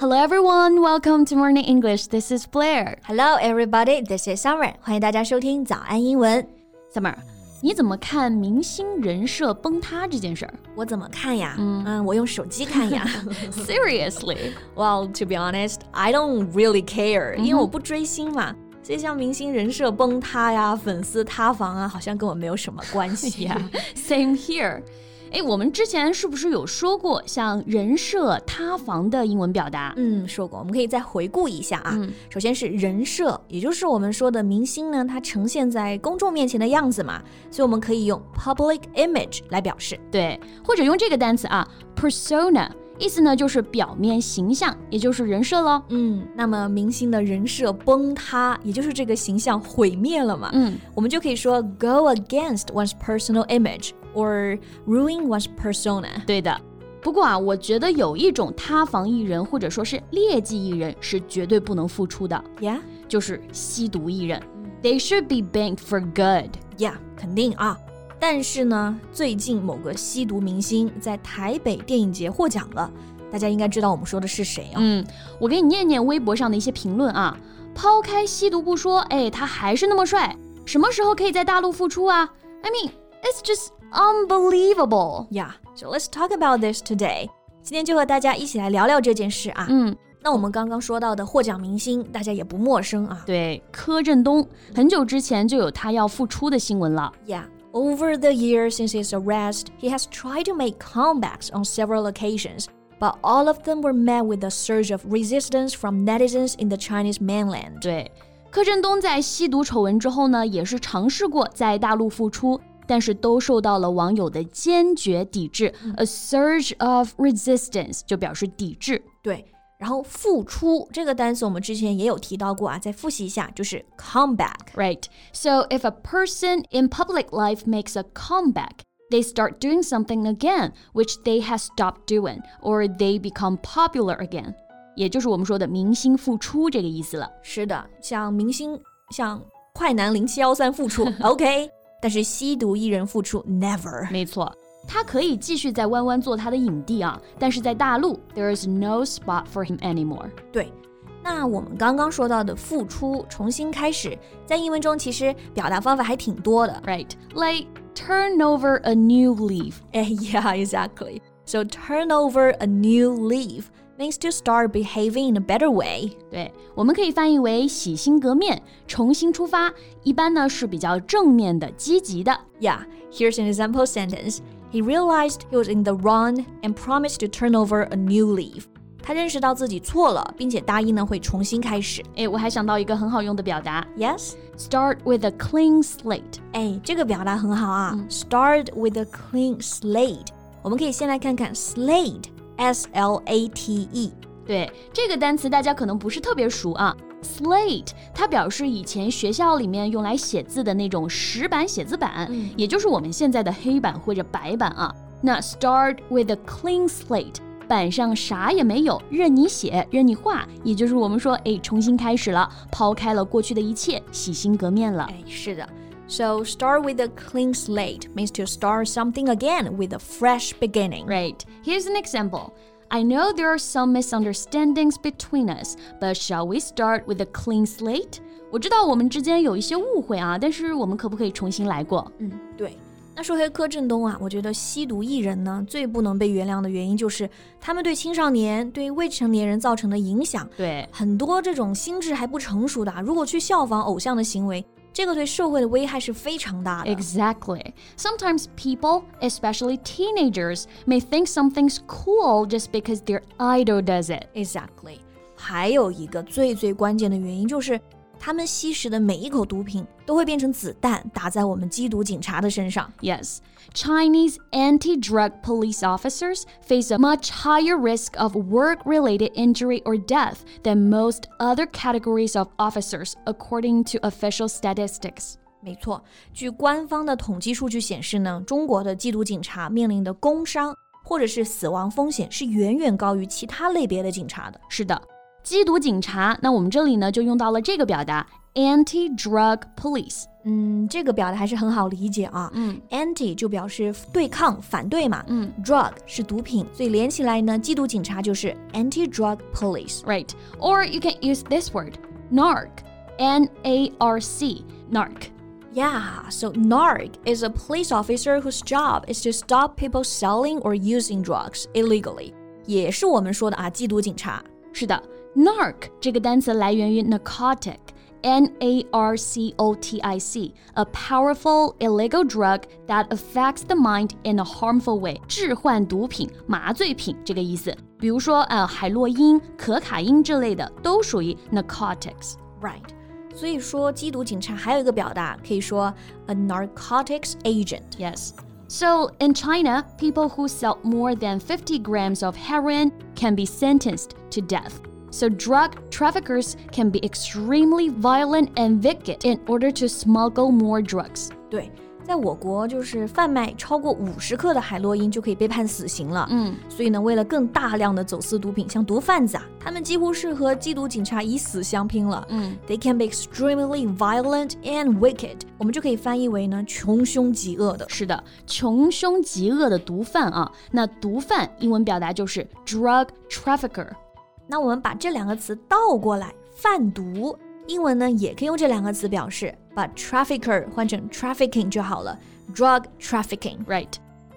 Hello everyone, welcome to Morning English. This is Blair. Hello everybody, this is Summer. 欢迎大家收听早安英文。 Summer，你怎么看明星人设崩塌这件事儿我怎么看呀？嗯我用手机看呀。 ？Seriously？ well, to be honest, I don't really care，、因为我不追星嘛。所以像明星人设崩塌呀、粉丝塌房啊，好像跟我没有什么关系。 Yeah, same here. 哎，我们之前是不是有说过像人设塌房的英文表达？嗯，说过，我们可以再回顾一下啊。首先是人设，也就是我们说的明星呢，他呈现在公众面前的样子嘛，所以我们可以用 public image 来表示。对，或者用这个单词啊，persona，意思呢就是表面形象，也就是人设喽。嗯，那么明星的人设崩塌，也就是这个形象毁灭了嘛。嗯，我们就可以说 go against one's personal image or ruin one's persona。对的。不过啊，我觉得有一种塌房艺人或者说是劣迹艺人是绝对不能复出的，Yeah, 就是吸毒艺人。They should be banned for good。yeah，肯定啊。但是呢，最近某个吸毒明星在台北电影节获奖了，大家应该知道我们说的是谁啊？嗯，我给你念念微博上的一些评论啊。抛开吸毒不说，哎，他还是那么帅，什么时候可以在大陆复出啊？I mean, it's just unbelievable。 Yeah, so let's talk about this today. 今天就和大家一起来聊聊这件事啊。嗯，那我们刚刚说到的获奖明星，大家也不陌生啊。对，柯震东很久之前就有他要复出的新闻了。 Yeah, over the years since his arrest, he has tried to make comebacks on several occasions, but all of them were met with a surge of resistance from netizens in the Chinese mainland. 对，柯震东在吸毒丑闻之后呢，也是尝试过在大陆复出， 但是都受到了网友的坚决抵制、嗯、，a surge of resistance 就表示抵制。对，然后复出这个单词我们之前也有提到过啊，再复习一下，就是 comeback。Right. So if a person in public life makes a comeback they start doing something again, which they have stopped doing, or they become popular again. 也就是我们说的明星复出这个意思了。是的，像明星，像快男零七幺三复出，OK，但是吸毒艺人复出 never。没错，他可以继续在弯弯做他的影帝啊，但是在大陆 there is no spot for him anymore。对。那我们刚刚说到的复出、重新开始，在英文中其实表达方法还挺多的，right？Like turn over a new leaf. Yeah, exactly. So turn over a new leaf means to start behaving in a better way. 对，我们可以翻译为洗心革面、重新出发，一般呢是比较正面的、积极的。 Yeah, here's an example sentence. He realized he was in the wrong and promised to turn over a new leaf. 他认识到自己错了，并且答应呢会重新开始。诶，我还想到一个很好用的表达 Yes. ，start with a clean slate。哎，这个表达很好啊。Start with a clean slate. 我们可以先来看看 slate，s l a t e。对这个单词，大家可能不是特别熟啊。Slate 它表示以前学校里面用来写字的那种石板写字板，也就是我们现在的黑板或者白板啊。那 start with a clean slate，板上啥也没有，任你写，任你画，也就是我们说，哎，重新开始了，抛开了过去的一切，洗心革面了。哎，是的。So start with a clean slate means to start something again with a fresh beginning. Right. Here's an example. I know there are some misunderstandings between us, but shall we start with a clean slate? 我知道我们之间有一些误会啊，但是我们可不可以重新来过？嗯，对。那说回柯震东啊，我觉得吸毒艺人呢最不能被原谅的原因就是他们对青少年、对未成年人造成的影响。对，很多这种心智还不成熟的啊，如果去效仿偶像的行为， 这个对社会的危害是非常大的。 Exactly. Sometimes people, especially teenagers, may think something's cool just because their idol does it. Exactly。还有一个最最关键的原因就是， 他们吸食的每一口毒品都会变成子弹，打在我们缉毒警察的身上。 Yes, Chinese anti drug police officers face a much higher risk of work related injury or death than most other categories of officers, according to official statistics. 没错，据官方的统计数据显示呢，中国的缉毒警察面临的工伤或者是死亡风险是远远高于其他类别的警察的。是的， 缉毒警察，那我们这里呢就用到了这个表达 anti-drug police。嗯，这个表达还是很好理解啊。嗯，anti 就表示对抗、反对嘛。嗯，drug 是毒品，所以连起来呢，缉毒警察就是 anti-drug police。 Right. Or you can use this word, narc. N A R C, narc. Yeah, so narc is a police officer whose job is to stop people selling or using drugs illegally. 也是我们说的啊，缉毒警察。是的 ，narc 这个单词来源于 narcotic。N A R C O T I C, a powerful illegal drug that affects the mind in a harmful way. 致幻毒品、麻醉品这个意思。比如说，呃，海洛因、可卡因之类的都属于 narcotics。 Right. 所以说，缉毒警察还有一个表达，可以说 a narcotics agent。 Yes. So in China, people who sell more than 50 grams of heroin can be sentenced to death. So drug traffickers can be extremely violent and wicked in order to smuggle more drugs. 对，在我国就是贩卖超过五十克的海洛因就可以被判死刑了。嗯，所以呢，为了更大量的走私毒品，像毒贩子啊，他们几乎是和缉毒警察以死相拼了。嗯，They can be extremely violent and wicked。我们就可以翻译为呢，穷凶极恶的。是的，穷凶极恶的毒贩啊。那毒贩英文表达就是 drug trafficker。 那我们把这两个词倒过来，贩毒，英文呢也可以用这两个词表示，把 trafficker 换成 trafficking 就好了，drug trafficking。Right，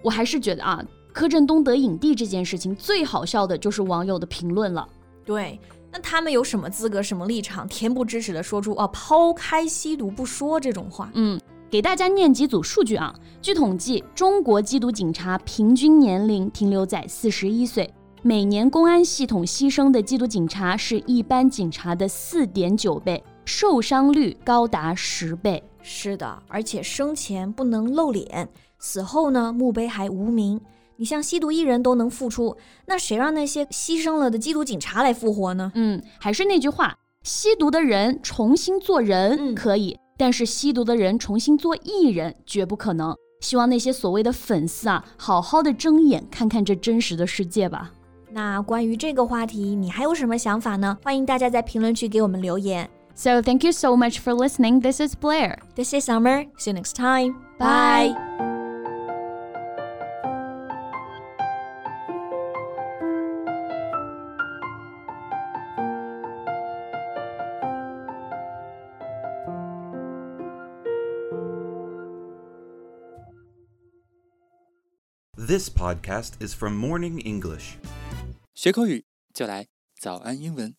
我还是觉得啊，柯震东得影帝这件事情最好笑的就是网友的评论了。对，那他们有什么资格、什么立场，恬不知耻的说出啊抛开吸毒不说这种话？嗯，给大家念几组数据啊。据统计，中国缉毒警察平均年龄停留在四十一岁，每年公安系统牺牲的缉毒警察是一般警察的四点九倍，受伤率高达十倍。是的，而且生前不能露脸，死后呢墓碑还无名。你像吸毒艺人都能复出，那谁让那些牺牲了的缉毒警察来复活呢？嗯，还是那句话，吸毒的人重新做人嗯可以，但是吸毒的人重新做艺人绝不可能。希望那些所谓的粉丝啊，好好的睁眼看看这真实的世界吧。那关于这个话题，你还有什么想法呢？欢迎大家在评论区给我们留言。 So thank you so much for listening. This is Blair. This is Summer. See you next time. Bye. This podcast is from Morning English. 学口语就来早安英文。